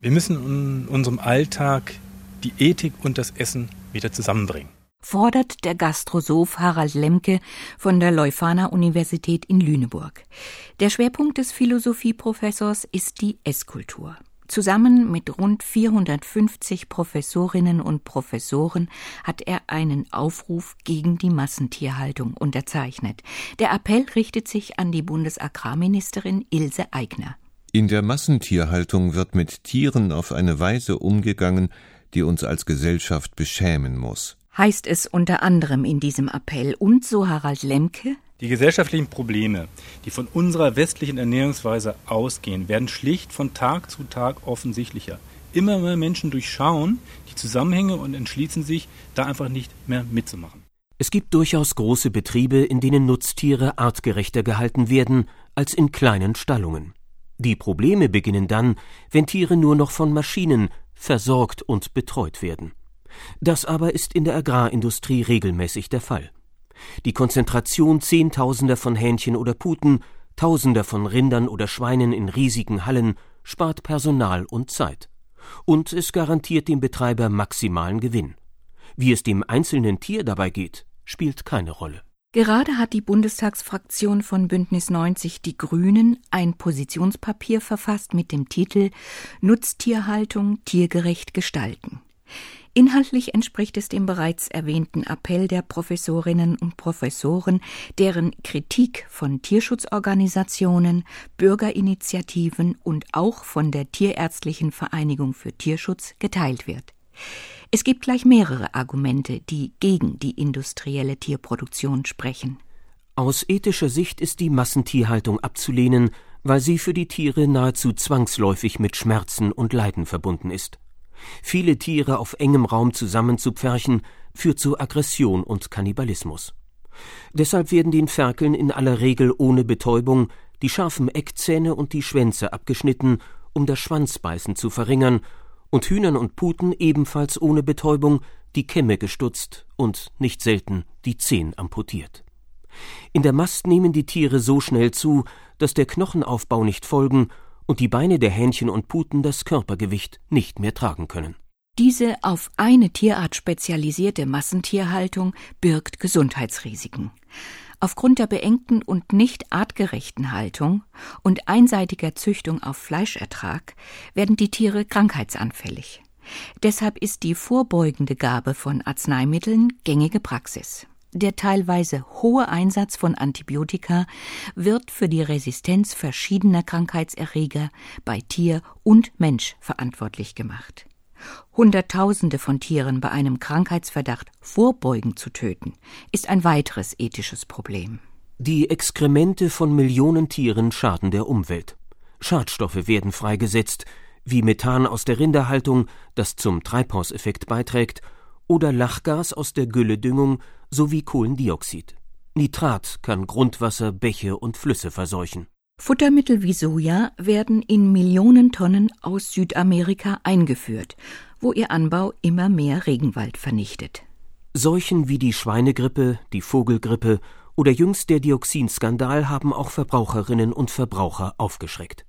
Wir müssen in unserem Alltag die Ethik und das Essen wieder zusammenbringen. Fordert der Gastrosoph Harald Lemke von der Leuphana Universität in Lüneburg. Der Schwerpunkt des Philosophieprofessors ist die Esskultur. Zusammen mit rund 450 Professorinnen und Professoren hat er einen Aufruf gegen die Massentierhaltung unterzeichnet. Der Appell richtet sich an die Bundesagrarministerin Ilse Aigner. In der Massentierhaltung wird mit Tieren auf eine Weise umgegangen, die uns als Gesellschaft beschämen muss. Heißt es unter anderem in diesem Appell und so Harald Lemke? Die gesellschaftlichen Probleme, die von unserer westlichen Ernährungsweise ausgehen, werden schlicht von Tag zu Tag offensichtlicher. Immer mehr Menschen durchschauen die Zusammenhänge und entschließen sich, da einfach nicht mehr mitzumachen. Es gibt durchaus große Betriebe, in denen Nutztiere artgerechter gehalten werden als in kleinen Stallungen. Die Probleme beginnen dann, wenn Tiere nur noch von Maschinen versorgt und betreut werden. Das aber ist in der Agrarindustrie regelmäßig der Fall. Die Konzentration Zehntausender von Hähnchen oder Puten, Tausender von Rindern oder Schweinen in riesigen Hallen spart Personal und Zeit. Und es garantiert dem Betreiber maximalen Gewinn. Wie es dem einzelnen Tier dabei geht, spielt keine Rolle. Gerade hat die Bundestagsfraktion von Bündnis 90 Die Grünen ein Positionspapier verfasst mit dem Titel Nutztierhaltung tiergerecht gestalten. Inhaltlich entspricht es dem bereits erwähnten Appell der Professorinnen und Professoren, deren Kritik von Tierschutzorganisationen, Bürgerinitiativen und auch von der Tierärztlichen Vereinigung für Tierschutz geteilt wird. Es gibt gleich mehrere Argumente, die gegen die industrielle Tierproduktion sprechen. Aus ethischer Sicht ist die Massentierhaltung abzulehnen, weil sie für die Tiere nahezu zwangsläufig mit Schmerzen und Leiden verbunden ist. Viele Tiere auf engem Raum zusammenzupferchen führt zu Aggression und Kannibalismus. Deshalb werden den Ferkeln in aller Regel ohne Betäubung die scharfen Eckzähne und die Schwänze abgeschnitten, um das Schwanzbeißen zu verringern und Hühnern und Puten ebenfalls ohne Betäubung die Kämme gestutzt und nicht selten die Zehen amputiert. In der Mast nehmen die Tiere so schnell zu, dass der Knochenaufbau nicht folgen und die Beine der Hähnchen und Puten das Körpergewicht nicht mehr tragen können. Diese auf eine Tierart spezialisierte Massentierhaltung birgt Gesundheitsrisiken. Aufgrund der beengten und nicht artgerechten Haltung und einseitiger Züchtung auf Fleischertrag werden die Tiere krankheitsanfällig. Deshalb ist die vorbeugende Gabe von Arzneimitteln gängige Praxis. Der teilweise hohe Einsatz von Antibiotika wird für die Resistenz verschiedener Krankheitserreger bei Tier und Mensch verantwortlich gemacht. Hunderttausende von Tieren bei einem Krankheitsverdacht vorbeugend zu töten, ist ein weiteres ethisches Problem. Die Exkremente von Millionen Tieren schaden der Umwelt. Schadstoffe werden freigesetzt, wie Methan aus der Rinderhaltung, das zum Treibhauseffekt beiträgt, oder Lachgas aus der Gülledüngung sowie Kohlendioxid. Nitrat kann Grundwasser, Bäche und Flüsse verseuchen. Futtermittel wie Soja werden in Millionen Tonnen aus Südamerika eingeführt, wo ihr Anbau immer mehr Regenwald vernichtet. Seuchen wie die Schweinegrippe, die Vogelgrippe oder jüngst der Dioxinskandal haben auch Verbraucherinnen und Verbraucher aufgeschreckt.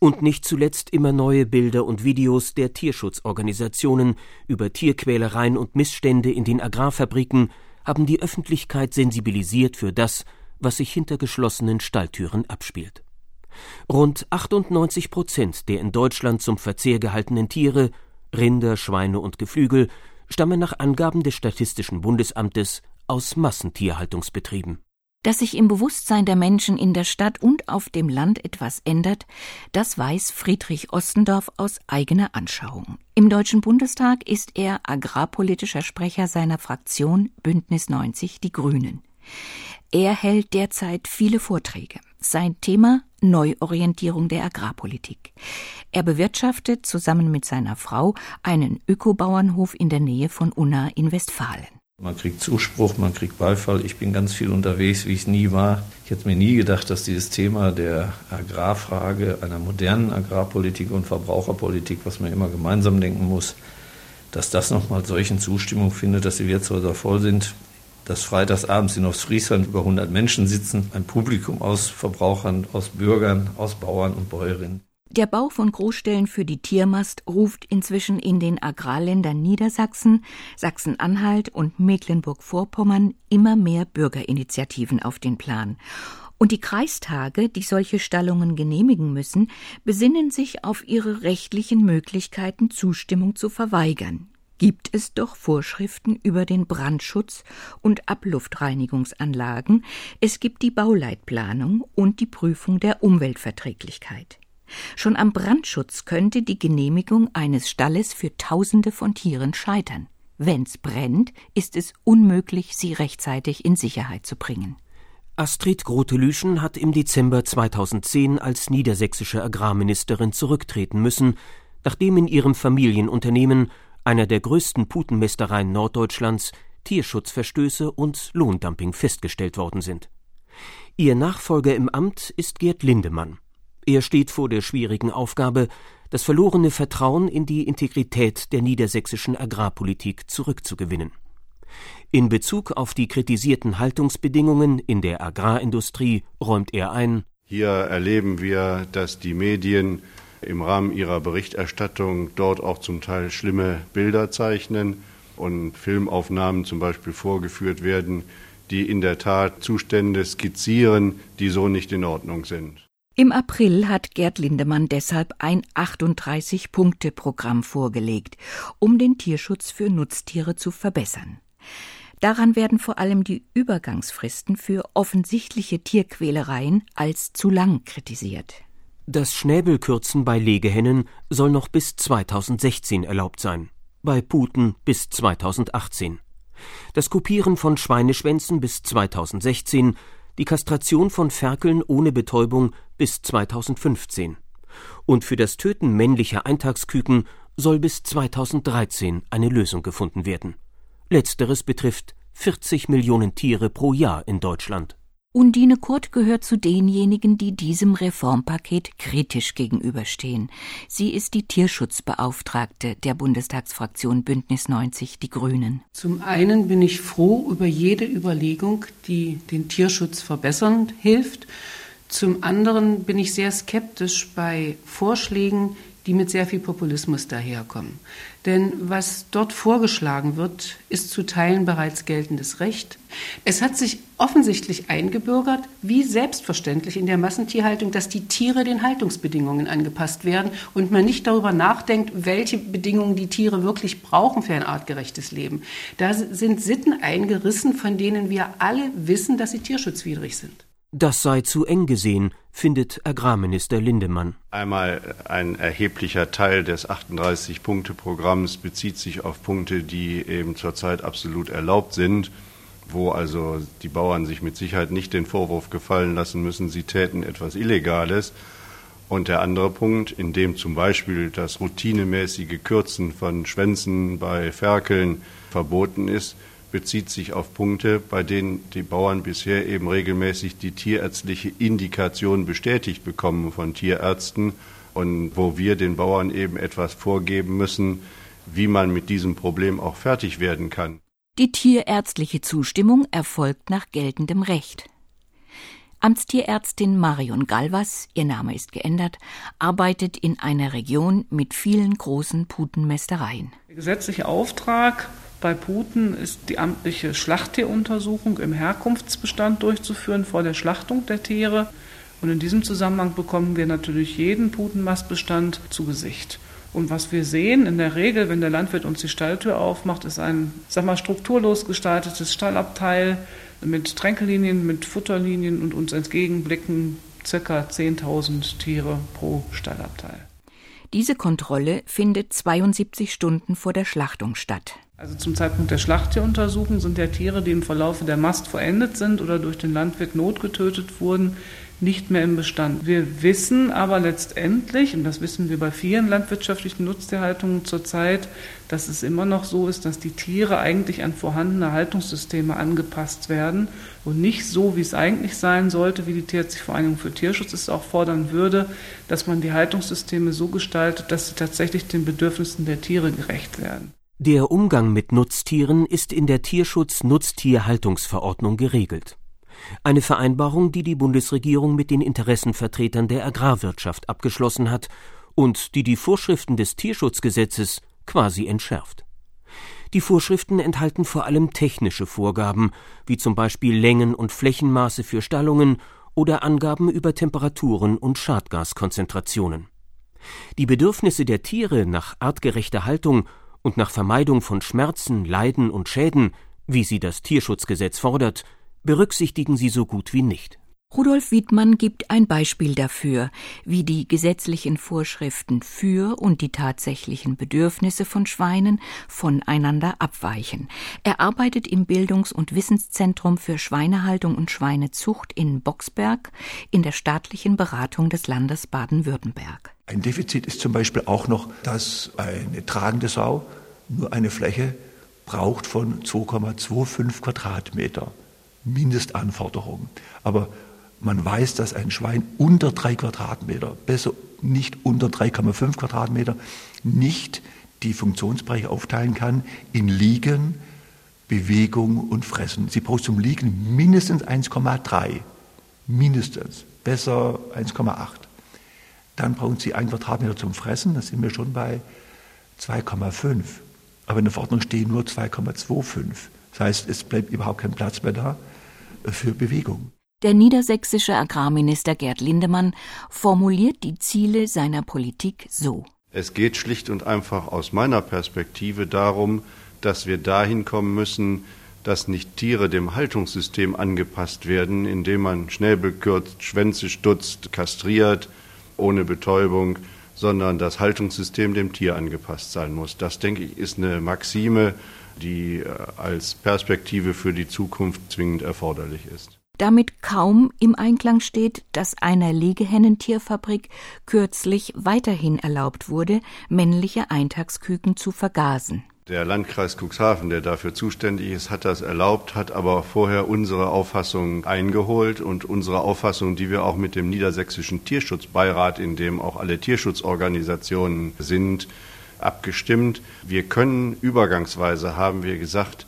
Und nicht zuletzt immer neue Bilder und Videos der Tierschutzorganisationen über Tierquälereien und Missstände in den Agrarfabriken haben die Öffentlichkeit sensibilisiert für das, was sich hinter geschlossenen Stalltüren abspielt. Rund 98 Prozent der in Deutschland zum Verzehr gehaltenen Tiere, Rinder, Schweine und Geflügel, stammen nach Angaben des Statistischen Bundesamtes aus Massentierhaltungsbetrieben. Dass sich im Bewusstsein der Menschen in der Stadt und auf dem Land etwas ändert, das weiß Friedrich Ostendorf aus eigener Anschauung. Im Deutschen Bundestag ist er agrarpolitischer Sprecher seiner Fraktion Bündnis 90 Die Grünen. Er hält derzeit viele Vorträge. Sein Thema Neuorientierung der Agrarpolitik. Er bewirtschaftet zusammen mit seiner Frau einen Ökobauernhof in der Nähe von Unna in Westfalen. Man kriegt Zuspruch, man kriegt Beifall. Ich bin ganz viel unterwegs, wie ich es nie war. Ich hätte mir nie gedacht, dass dieses Thema der Agrarfrage, einer modernen Agrarpolitik und Verbraucherpolitik, was man immer gemeinsam denken muss, dass das nochmal solchen Zustimmung findet, dass die Wirtshäuser voll sind dass freitagsabends in Ostfriesland über 100 Menschen sitzen, ein Publikum aus Verbrauchern, aus Bürgern, aus Bauern und Bäuerinnen. Der Bau von Großstellen für die Tiermast ruft inzwischen in den Agrarländern Niedersachsen, Sachsen-Anhalt und Mecklenburg-Vorpommern immer mehr Bürgerinitiativen auf den Plan. Und die Kreistage, die solche Stallungen genehmigen müssen, besinnen sich auf ihre rechtlichen Möglichkeiten, Zustimmung zu verweigern. Gibt es doch Vorschriften über den Brandschutz und Abluftreinigungsanlagen, es gibt die Bauleitplanung und die Prüfung der Umweltverträglichkeit. Schon am Brandschutz könnte die Genehmigung eines Stalles für Tausende von Tieren scheitern. Wenn's brennt, ist es unmöglich, sie rechtzeitig in Sicherheit zu bringen. Astrid Grote-Lüschen hat im Dezember 2010 als niedersächsische Agrarministerin zurücktreten müssen, nachdem in ihrem Familienunternehmen, einer der größten Putenmästereien Norddeutschlands, Tierschutzverstöße und Lohndumping festgestellt worden sind. Ihr Nachfolger im Amt ist Gerd Lindemann. Er steht vor der schwierigen Aufgabe, das verlorene Vertrauen in die Integrität der niedersächsischen Agrarpolitik zurückzugewinnen. In Bezug auf die kritisierten Haltungsbedingungen in der Agrarindustrie räumt er ein Hier erleben wir, dass die Medien im Rahmen ihrer Berichterstattung dort auch zum Teil schlimme Bilder zeichnen und Filmaufnahmen zum Beispiel vorgeführt werden, die in der Tat Zustände skizzieren, die so nicht in Ordnung sind. Im April hat Gerd Lindemann deshalb ein 38-Punkte-Programm vorgelegt, um den Tierschutz für Nutztiere zu verbessern. Daran werden vor allem die Übergangsfristen für offensichtliche Tierquälereien als zu lang kritisiert. Das Schnäbelkürzen bei Legehennen soll noch bis 2016 erlaubt sein, bei Puten bis 2018. Das Kopieren von Schweineschwänzen bis 2016 die Kastration von Ferkeln ohne Betäubung bis 2015. Und für das Töten männlicher Eintagsküken soll bis 2013 eine Lösung gefunden werden. Letzteres betrifft 40 Millionen Tiere pro Jahr in Deutschland. Undine Kurt gehört zu denjenigen, die diesem Reformpaket kritisch gegenüberstehen. Sie ist die Tierschutzbeauftragte der Bundestagsfraktion Bündnis 90 Die Grünen. Zum einen bin ich froh über jede Überlegung, die den Tierschutz verbessern hilft. Zum anderen bin ich sehr skeptisch bei Vorschlägen, die mit sehr viel Populismus daherkommen. Denn was dort vorgeschlagen wird, ist zu Teilen bereits geltendes Recht. Es hat sich offensichtlich eingebürgert, wie selbstverständlich in der Massentierhaltung, dass die Tiere den Haltungsbedingungen angepasst werden und man nicht darüber nachdenkt, welche Bedingungen die Tiere wirklich brauchen für ein artgerechtes Leben. Da sind Sitten eingerissen, von denen wir alle wissen, dass sie tierschutzwidrig sind. Das sei zu eng gesehen, findet Agrarminister Lindemann. Einmal ein erheblicher Teil des 38-Punkte-Programms bezieht sich auf Punkte, die eben zurzeit absolut erlaubt sind, wo also die Bauern sich mit Sicherheit nicht den Vorwurf gefallen lassen müssen, sie täten etwas Illegales. Und der andere Punkt, in dem zum Beispiel das routinemäßige Kürzen von Schwänzen bei Ferkeln verboten ist, bezieht sich auf Punkte, bei denen die Bauern bisher eben regelmäßig die tierärztliche Indikation bestätigt bekommen von Tierärzten und wo wir den Bauern eben etwas vorgeben müssen, wie man mit diesem Problem auch fertig werden kann. Die tierärztliche Zustimmung erfolgt nach geltendem Recht. Amtstierärztin Marion Galvas, ihr Name ist geändert, arbeitet in einer Region mit vielen großen Putenmästereien. Der gesetzliche Auftrag bei Puten ist die amtliche Schlachttieruntersuchung im Herkunftsbestand durchzuführen vor der Schlachtung der Tiere. Und in diesem Zusammenhang bekommen wir natürlich jeden Putenmastbestand zu Gesicht. Und was wir sehen in der Regel, wenn der Landwirt uns die Stalltür aufmacht, ist ein, sag mal, strukturlos gestaltetes Stallabteil mit Tränkelinien, mit Futterlinien und uns entgegenblicken ca. 10.000 Tiere pro Stallabteil. Diese Kontrolle findet 72 Stunden vor der Schlachtung statt. Also zum Zeitpunkt der Schlachttieruntersuchung sind ja Tiere, die im Verlaufe der Mast verendet sind oder durch den Landwirt notgetötet wurden, nicht mehr im Bestand. Wir wissen aber letztendlich, und das wissen wir bei vielen landwirtschaftlichen Nutztierhaltungen zurzeit, dass es immer noch so ist, dass die Tiere eigentlich an vorhandene Haltungssysteme angepasst werden und nicht so, wie es eigentlich sein sollte, wie die Tierärztliche für Tierschutz es auch fordern würde, dass man die Haltungssysteme so gestaltet, dass sie tatsächlich den Bedürfnissen der Tiere gerecht werden. Der Umgang mit Nutztieren ist in der Tierschutz-Nutztierhaltungsverordnung geregelt. Eine Vereinbarung, die die Bundesregierung mit den Interessenvertretern der Agrarwirtschaft abgeschlossen hat und die die Vorschriften des Tierschutzgesetzes quasi entschärft. Die Vorschriften enthalten vor allem technische Vorgaben, wie zum Beispiel Längen und Flächenmaße für Stallungen oder Angaben über Temperaturen und Schadgaskonzentrationen. Die Bedürfnisse der Tiere nach artgerechter Haltung und nach Vermeidung von Schmerzen, Leiden und Schäden, wie sie das Tierschutzgesetz fordert, berücksichtigen sie so gut wie nicht. Rudolf Wiedmann gibt ein Beispiel dafür, wie die gesetzlichen Vorschriften für und die tatsächlichen Bedürfnisse von Schweinen voneinander abweichen. Er arbeitet im Bildungs- und Wissenszentrum für Schweinehaltung und Schweinezucht in Boxberg in der staatlichen Beratung des Landes Baden-Württemberg. Ein Defizit ist zum Beispiel auch noch, dass eine tragende Sau nur eine Fläche braucht von 2,25 Quadratmeter. Mindestanforderung. Aber man weiß, dass ein Schwein unter drei Quadratmeter, besser nicht unter 3,5 Quadratmeter, nicht die Funktionsbereiche aufteilen kann in Liegen, Bewegung und Fressen. Sie braucht zum Liegen mindestens 1,3. Mindestens. Besser 1,8. Dann brauchen Sie ein Quadratmeter zum Fressen, da sind wir schon bei 2,5. Aber in der Verordnung stehen nur 2,25. Das heißt, es bleibt überhaupt kein Platz mehr da für Bewegung. Der niedersächsische Agrarminister Gerd Lindemann formuliert die Ziele seiner Politik so. Es geht schlicht und einfach aus meiner Perspektive darum, dass wir dahin kommen müssen, dass nicht Tiere dem Haltungssystem angepasst werden, indem man schnell bekürzt, Schwänze stutzt, kastriert, ohne Betäubung, sondern das Haltungssystem dem Tier angepasst sein muss. Das, denke ich, ist eine Maxime, die äh, als Perspektive für die Zukunft zwingend erforderlich ist damit kaum im Einklang steht, dass einer Legehennentierfabrik kürzlich weiterhin erlaubt wurde, männliche Eintagsküken zu vergasen. Der Landkreis Cuxhaven, der dafür zuständig ist, hat das erlaubt, hat aber vorher unsere Auffassung eingeholt und unsere Auffassung, die wir auch mit dem Niedersächsischen Tierschutzbeirat, in dem auch alle Tierschutzorganisationen sind, abgestimmt. Wir können übergangsweise, haben wir gesagt,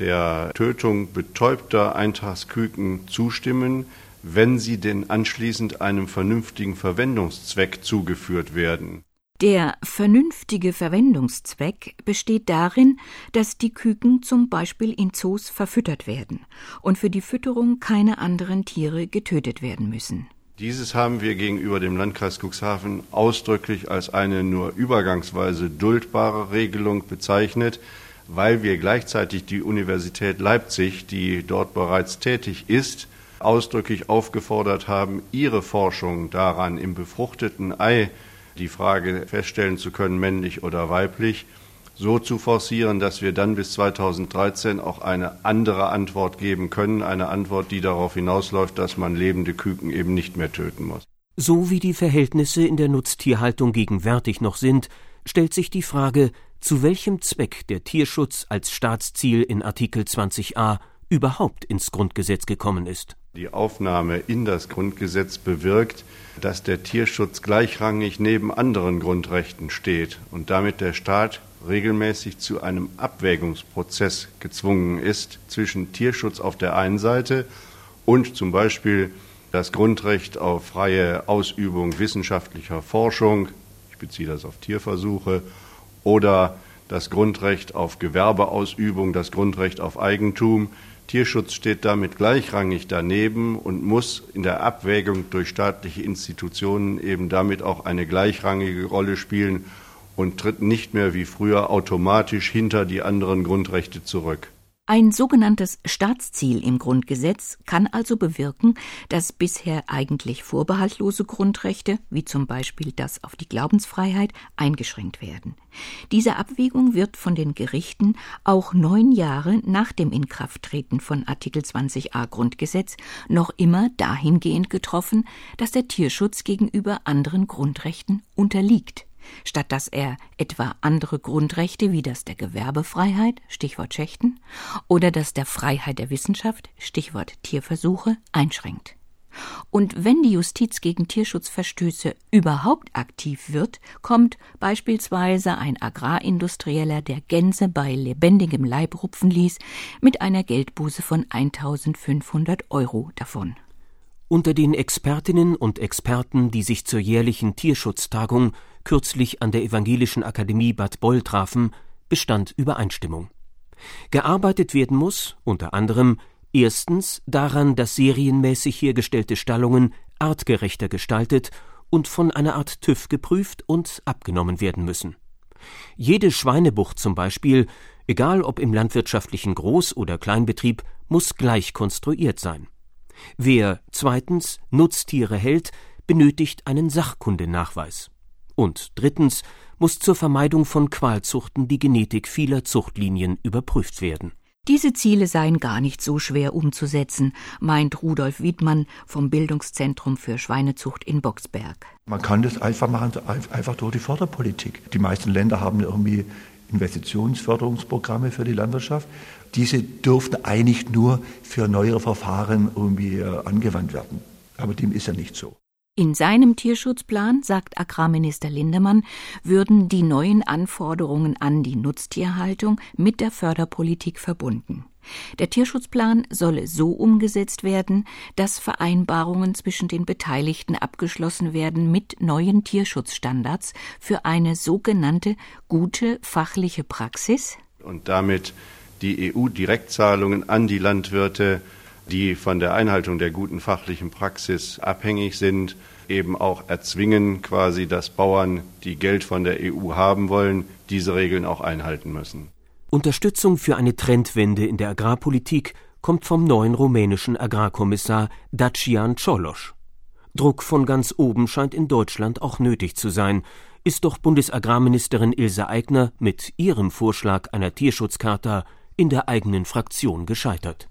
der Tötung betäubter Eintagsküken zustimmen, wenn sie denn anschließend einem vernünftigen Verwendungszweck zugeführt werden. Der vernünftige Verwendungszweck besteht darin, dass die Küken zum Beispiel in Zoos verfüttert werden und für die Fütterung keine anderen Tiere getötet werden müssen. Dieses haben wir gegenüber dem Landkreis Cuxhaven ausdrücklich als eine nur übergangsweise duldbare Regelung bezeichnet, weil wir gleichzeitig die Universität Leipzig, die dort bereits tätig ist, ausdrücklich aufgefordert haben, ihre Forschung daran im befruchteten Ei die Frage feststellen zu können, männlich oder weiblich, so zu forcieren, dass wir dann bis 2013 auch eine andere Antwort geben können, eine Antwort, die darauf hinausläuft, dass man lebende Küken eben nicht mehr töten muss. So wie die Verhältnisse in der Nutztierhaltung gegenwärtig noch sind, stellt sich die Frage, zu welchem Zweck der Tierschutz als Staatsziel in Artikel 20a überhaupt ins Grundgesetz gekommen ist. Die Aufnahme in das Grundgesetz bewirkt, dass der Tierschutz gleichrangig neben anderen Grundrechten steht und damit der Staat regelmäßig zu einem Abwägungsprozess gezwungen ist zwischen Tierschutz auf der einen Seite und zum Beispiel das Grundrecht auf freie Ausübung wissenschaftlicher Forschung, ich beziehe das auf Tierversuche, oder das Grundrecht auf Gewerbeausübung, das Grundrecht auf Eigentum. Tierschutz steht damit gleichrangig daneben und muss in der Abwägung durch staatliche Institutionen eben damit auch eine gleichrangige Rolle spielen und tritt nicht mehr wie früher automatisch hinter die anderen Grundrechte zurück. Ein sogenanntes Staatsziel im Grundgesetz kann also bewirken, dass bisher eigentlich vorbehaltlose Grundrechte, wie zum Beispiel das auf die Glaubensfreiheit, eingeschränkt werden. Diese Abwägung wird von den Gerichten auch neun Jahre nach dem Inkrafttreten von Artikel 20a Grundgesetz noch immer dahingehend getroffen, dass der Tierschutz gegenüber anderen Grundrechten unterliegt statt dass er etwa andere Grundrechte wie das der Gewerbefreiheit, Stichwort Schächten, oder das der Freiheit der Wissenschaft, Stichwort Tierversuche, einschränkt. Und wenn die Justiz gegen Tierschutzverstöße überhaupt aktiv wird, kommt beispielsweise ein Agrarindustrieller, der Gänse bei lebendigem Leib rupfen ließ, mit einer Geldbuße von 1500 Euro davon. Unter den Expertinnen und Experten, die sich zur jährlichen Tierschutztagung kürzlich an der Evangelischen Akademie Bad Boll trafen, bestand Übereinstimmung. Gearbeitet werden muss, unter anderem, erstens daran, dass serienmäßig hergestellte Stallungen artgerechter gestaltet und von einer Art TÜV geprüft und abgenommen werden müssen. Jede Schweinebucht zum Beispiel, egal ob im landwirtschaftlichen Groß- oder Kleinbetrieb, muss gleich konstruiert sein. Wer zweitens Nutztiere hält, benötigt einen Sachkundenachweis. Und drittens muss zur Vermeidung von Qualzuchten die Genetik vieler Zuchtlinien überprüft werden. Diese Ziele seien gar nicht so schwer umzusetzen, meint Rudolf Wiedmann vom Bildungszentrum für Schweinezucht in Boxberg. Man kann das einfach machen, einfach durch die Förderpolitik. Die meisten Länder haben irgendwie Investitionsförderungsprogramme für die Landwirtschaft. Diese dürften eigentlich nur für neuere Verfahren irgendwie äh, angewandt werden. Aber dem ist ja nicht so. In seinem Tierschutzplan, sagt Agrarminister Lindemann, würden die neuen Anforderungen an die Nutztierhaltung mit der Förderpolitik verbunden. Der Tierschutzplan solle so umgesetzt werden, dass Vereinbarungen zwischen den Beteiligten abgeschlossen werden mit neuen Tierschutzstandards für eine sogenannte gute fachliche Praxis und damit die EU-Direktzahlungen an die Landwirte die von der Einhaltung der guten fachlichen Praxis abhängig sind, eben auch erzwingen, quasi, dass Bauern, die Geld von der EU haben wollen, diese Regeln auch einhalten müssen. Unterstützung für eine Trendwende in der Agrarpolitik kommt vom neuen rumänischen Agrarkommissar Dacian Cioloș. Druck von ganz oben scheint in Deutschland auch nötig zu sein, ist doch Bundesagrarministerin Ilse Aigner mit ihrem Vorschlag einer Tierschutzcharta in der eigenen Fraktion gescheitert.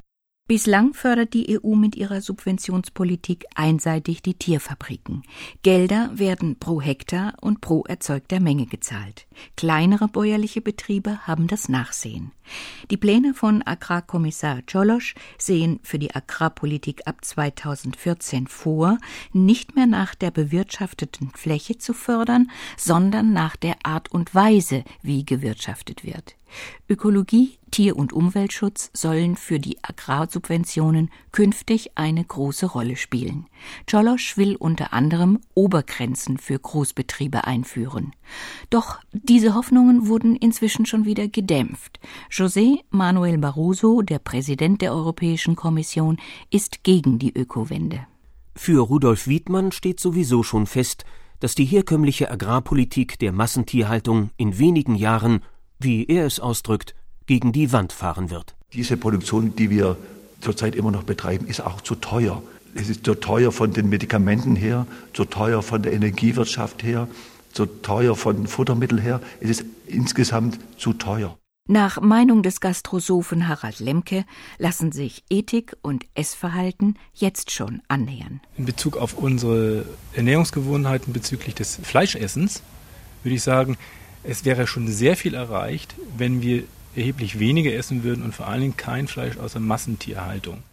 Bislang fördert die EU mit ihrer Subventionspolitik einseitig die Tierfabriken. Gelder werden pro Hektar und pro erzeugter Menge gezahlt. Kleinere bäuerliche Betriebe haben das Nachsehen. Die Pläne von Agrarkommissar Czolosch sehen für die Agrarpolitik ab 2014 vor, nicht mehr nach der bewirtschafteten Fläche zu fördern, sondern nach der Art und Weise, wie gewirtschaftet wird. Ökologie, Tier- und Umweltschutz sollen für die Agrarsubventionen künftig eine große Rolle spielen. Czolosch will unter anderem Obergrenzen für Großbetriebe einführen. Doch diese Hoffnungen wurden inzwischen schon wieder gedämpft. José Manuel Barroso, der Präsident der Europäischen Kommission, ist gegen die Ökowende. Für Rudolf Wiedmann steht sowieso schon fest, dass die herkömmliche Agrarpolitik der Massentierhaltung in wenigen Jahren wie er es ausdrückt, gegen die Wand fahren wird. Diese Produktion, die wir zurzeit immer noch betreiben, ist auch zu teuer. Es ist zu teuer von den Medikamenten her, zu teuer von der Energiewirtschaft her, zu teuer von Futtermitteln her. Es ist insgesamt zu teuer. Nach Meinung des Gastrosophen Harald Lemke lassen sich Ethik und Essverhalten jetzt schon annähern. In Bezug auf unsere Ernährungsgewohnheiten bezüglich des Fleischessens würde ich sagen, es wäre schon sehr viel erreicht, wenn wir erheblich weniger essen würden und vor allen Dingen kein Fleisch außer Massentierhaltung.